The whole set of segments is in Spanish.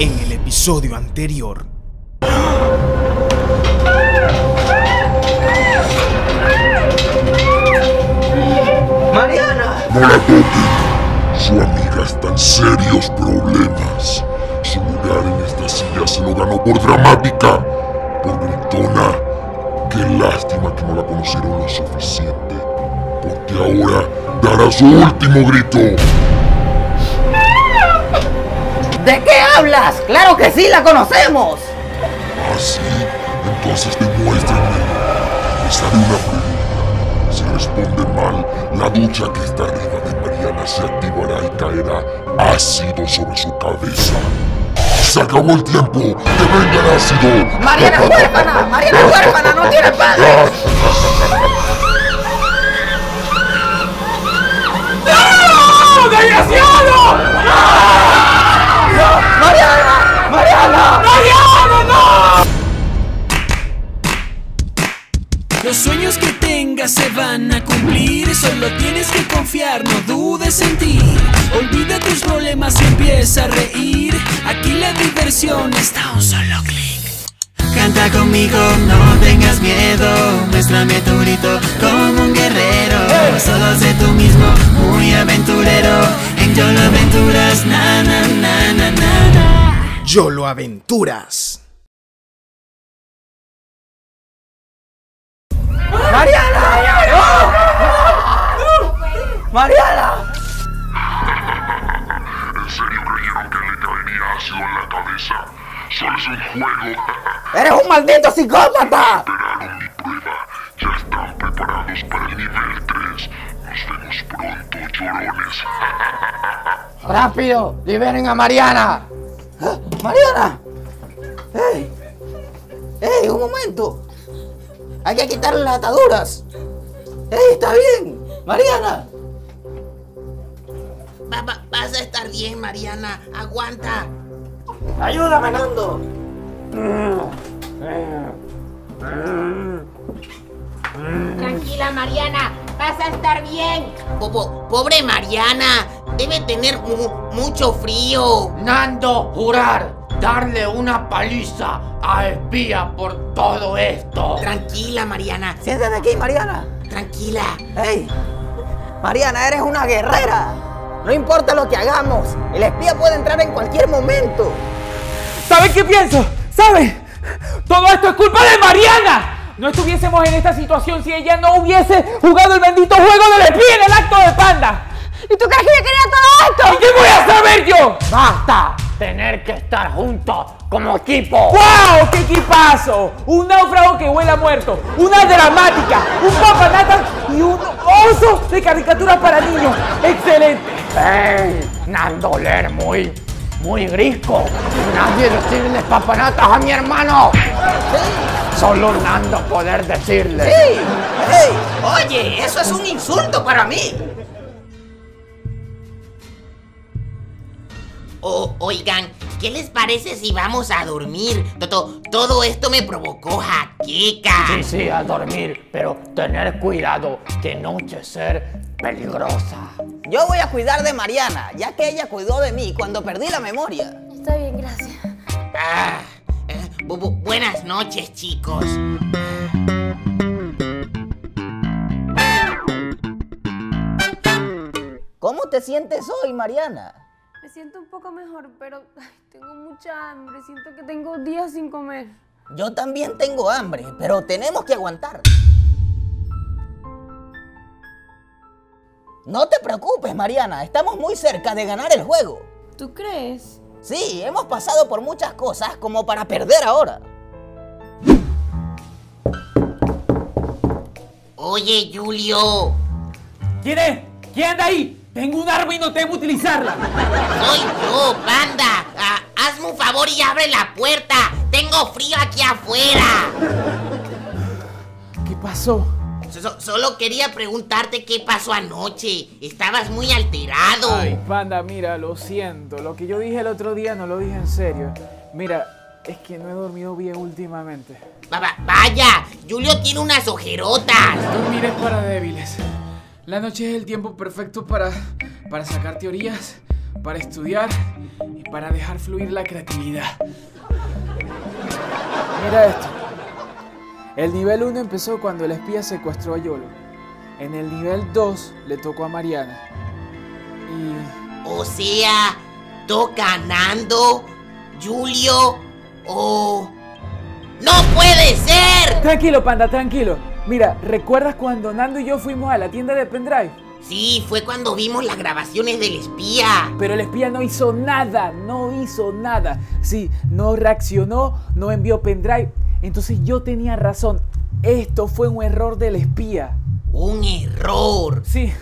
En el episodio anterior. ¡Mariana! No la toquen. Su amiga está en serios problemas. Su lugar en esta silla se lo ganó por dramática, por gritona. Qué lástima que no la conocieron lo suficiente. Porque ahora dará su último grito. ¿De qué hablas? ¡Claro que sí, la conocemos! ¿Ah, sí? Entonces demuéstrenme. Les haré una pregunta. Si responde mal, la ducha que está arriba de Mariana se activará y caerá ácido sobre su cabeza. ¡Se acabó el tiempo! ¡Que venga el ácido! ¡Mariana es huérfana! ¡Mariana es huérfana! ¡No tiene padre! ¡No! ¡Desgraciado! ¡Mariana! ¡Mariana! ¡Mariana, no! Los sueños que tengas se van a cumplir, solo tienes que confiar, no dudes en ti. Olvida tus problemas y empieza a reír. Aquí la diversión está a un solo clic. Canta conmigo, no tengas miedo. Muéstrame tu grito como un guerrero. Solo sé tú mismo, muy. Yolo Aventuras. ¡Mariana! ¡Mariana! ¿En serio creyeron que le caería ácido en la cabeza? Solo es un juego. ¡Eres un maldito psicópata! Esperaron mi prueba. Ya están preparados para el nivel 3. Nos vemos pronto, llorones. ¡Rápido! ¡Liberen a Mariana! ¡Mariana! ¡Ey! ¡Ey! ¡Un momento! Hay que quitarle las ataduras. ¡Ey! ¡Está bien! ¡Mariana! Va- va- vas a estar bien, Mariana. Aguanta. ¡Ayúdame, Nando! Tranquila, Mariana. Vas a estar bien. pobre Mariana. Debe tener mu- mucho frío. Nando, jurar, darle una paliza a espía por todo esto. Tranquila, Mariana. Siéntate aquí, Mariana. Tranquila. ¡Ey! Mariana, eres una guerrera. No importa lo que hagamos, el espía puede entrar en cualquier momento. ¿Saben qué pienso? ¿Saben? Todo esto es culpa de Mariana. No estuviésemos en esta situación si ella no hubiese jugado el bendito juego del espía en el acto de panda. ¿Y tú crees que yo quería todo esto? ¿Y qué voy a saber yo? ¡Basta! Tener que estar juntos como equipo. ¡Wow! ¡Qué equipazo! Un náufrago que huele a muerto, una dramática, un papanata y un oso de caricatura para niños. ¡Excelente! ¡Ey! Nando Ler muy, muy grisco. Nadie decirle papanatas a mi hermano. Solo Nando poder decirle. ¡Ey! ¡Ey! Oye, eso es un insulto para mí. O- oigan, ¿qué les parece si vamos a dormir? Todo, todo esto me provocó jaqueca. Sí, sí, a dormir, pero tener cuidado que noche ser peligrosa. Yo voy a cuidar de Mariana, ya que ella cuidó de mí cuando perdí la memoria. Está bien, gracias. Ah, bu- bu- buenas noches, chicos. ¿Cómo te sientes hoy, Mariana? Me siento un poco mejor, pero ay, tengo mucha hambre. Siento que tengo días sin comer. Yo también tengo hambre, pero tenemos que aguantar. No te preocupes, Mariana, estamos muy cerca de ganar el juego. ¿Tú crees? Sí, hemos pasado por muchas cosas como para perder ahora. Oye, Julio. ¿Quién es? ¿Quién anda ahí? Tengo un arma y no tengo que utilizarla. Soy yo, panda. Ah, hazme un favor y abre la puerta. Tengo frío aquí afuera. ¿Qué pasó? So- so- solo quería preguntarte qué pasó anoche. Estabas muy alterado. Ay, panda, mira, lo siento. Lo que yo dije el otro día no lo dije en serio. Mira, es que no he dormido bien últimamente. Va- va- vaya, Julio tiene unas ojerotas. Dormir es para débiles. La noche es el tiempo perfecto para, para sacar teorías, para estudiar y para dejar fluir la creatividad. Mira esto. El nivel 1 empezó cuando el espía secuestró a Yolo. En el nivel 2 le tocó a Mariana. Y O sea, toca Nando, Julio o... ¡No puede ser! Tranquilo, panda, tranquilo. Mira, ¿recuerdas cuando Nando y yo fuimos a la tienda de pendrive? Sí, fue cuando vimos las grabaciones del espía. Pero el espía no hizo nada, no hizo nada. Sí, no reaccionó, no envió pendrive. Entonces yo tenía razón. Esto fue un error del espía. Un error. Sí,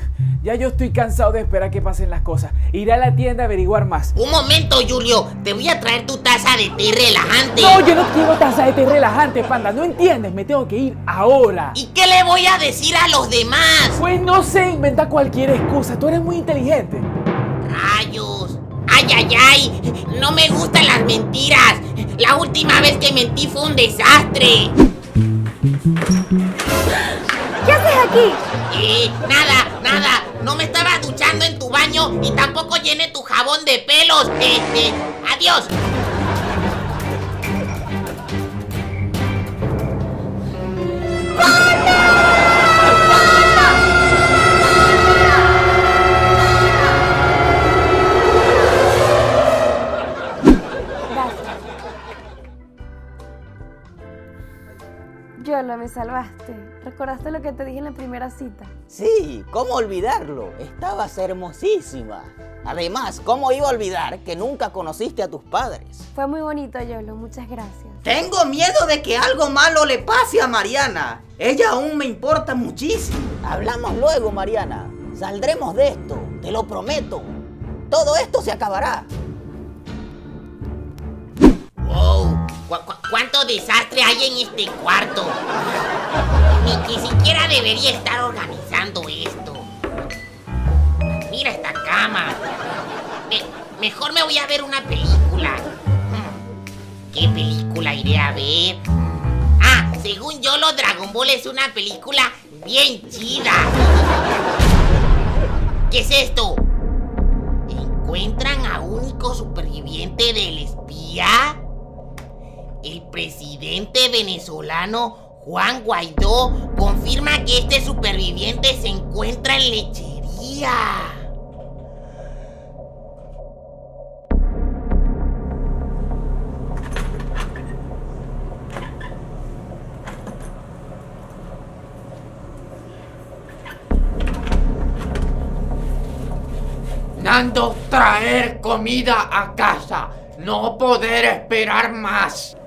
ya yo estoy cansado de esperar que pasen las cosas. Iré a la tienda a averiguar más. Un momento, Julio. Te voy a traer tu taza de té relajante. No, yo no quiero taza de té relajante, panda. No entiendes, me tengo que ir ahora. ¿Y qué le voy a decir a los demás? Pues no sé, inventa cualquier excusa. Tú eres muy inteligente. Rayos. Ay, ay, ay. No me gustan las mentiras. La última vez que mentí fue un desastre. ¿Qué haces aquí? Eh, nada, nada. No me estaba duchando en tu baño y tampoco llené tu jabón de pelos. Eh, eh, adiós. Yolo, me salvaste. ¿Recordaste lo que te dije en la primera cita? Sí, ¿cómo olvidarlo? Estabas hermosísima. Además, ¿cómo iba a olvidar que nunca conociste a tus padres? Fue muy bonito, Yolo. Muchas gracias. Tengo miedo de que algo malo le pase a Mariana. Ella aún me importa muchísimo. Hablamos luego, Mariana. Saldremos de esto, te lo prometo. Todo esto se acabará. ¿Cu- cu- cuánto desastre hay en este cuarto? Ni que siquiera debería estar organizando esto. Mira esta cama. Me- mejor me voy a ver una película. Hmm, ¿Qué película iré a ver? Ah, según yo, lo Dragon Ball es una película bien chida. ¿Qué es esto? ¿Encuentran a único superviviente del espía? El presidente venezolano Juan Guaidó confirma que este superviviente se encuentra en lechería. Nando, traer comida a casa. No poder esperar más.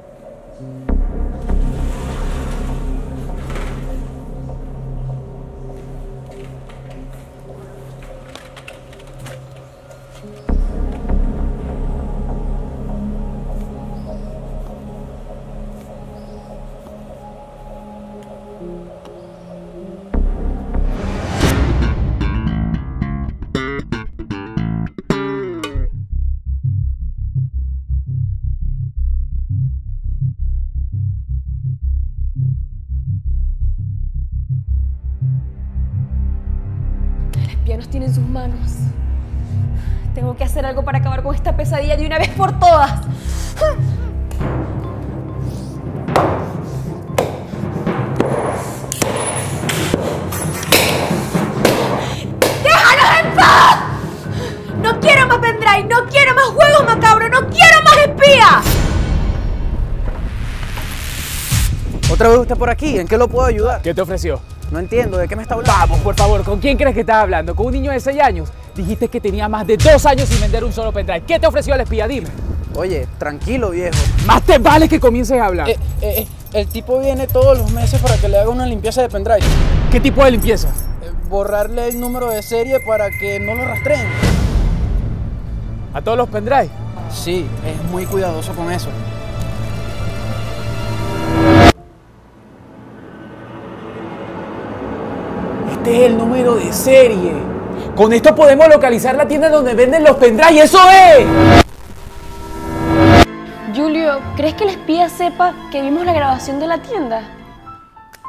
Nos tiene en sus manos. Tengo que hacer algo para acabar con esta pesadilla de una vez por todas. ¡Déjanos en paz! No quiero más pendrive, no quiero más juegos macabros, no quiero más espía. ¿Otra vez usted por aquí? ¿En qué lo puedo ayudar? ¿Qué te ofreció? No entiendo, ¿de qué me está hablando? Vamos, por favor, ¿con quién crees que estás hablando? ¿Con un niño de 6 años? Dijiste que tenía más de dos años sin vender un solo pendrive. ¿Qué te ofreció el espía? Dime. Oye, tranquilo, viejo. Más te vale que comiences a hablar. Eh, eh, eh, el tipo viene todos los meses para que le haga una limpieza de pendrive. ¿Qué tipo de limpieza? Eh, borrarle el número de serie para que no lo rastreen. ¿A todos los pendrive? Sí, es muy cuidadoso con eso. Este es el número de serie. Con esto podemos localizar la tienda donde venden los pendrive. ¡Eso es! Julio, ¿crees que el espía sepa que vimos la grabación de la tienda?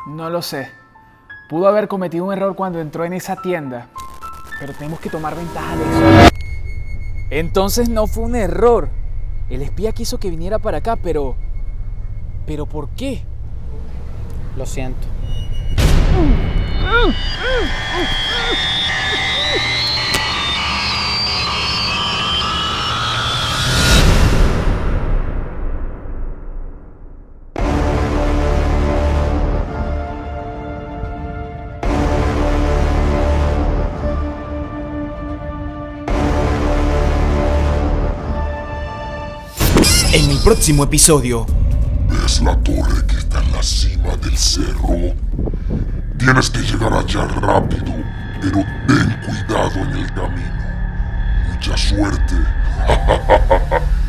No lo sé. Pudo haber cometido un error cuando entró en esa tienda. Pero tenemos que tomar ventaja de eso. Entonces no fue un error. El espía quiso que viniera para acá, pero... ¿Pero por qué? Lo siento. En el próximo episodio, ¿Ves la torre que está en la cima del cerro? Tienes que llegar allá rápido, pero ten cuidado en el camino. Mucha suerte.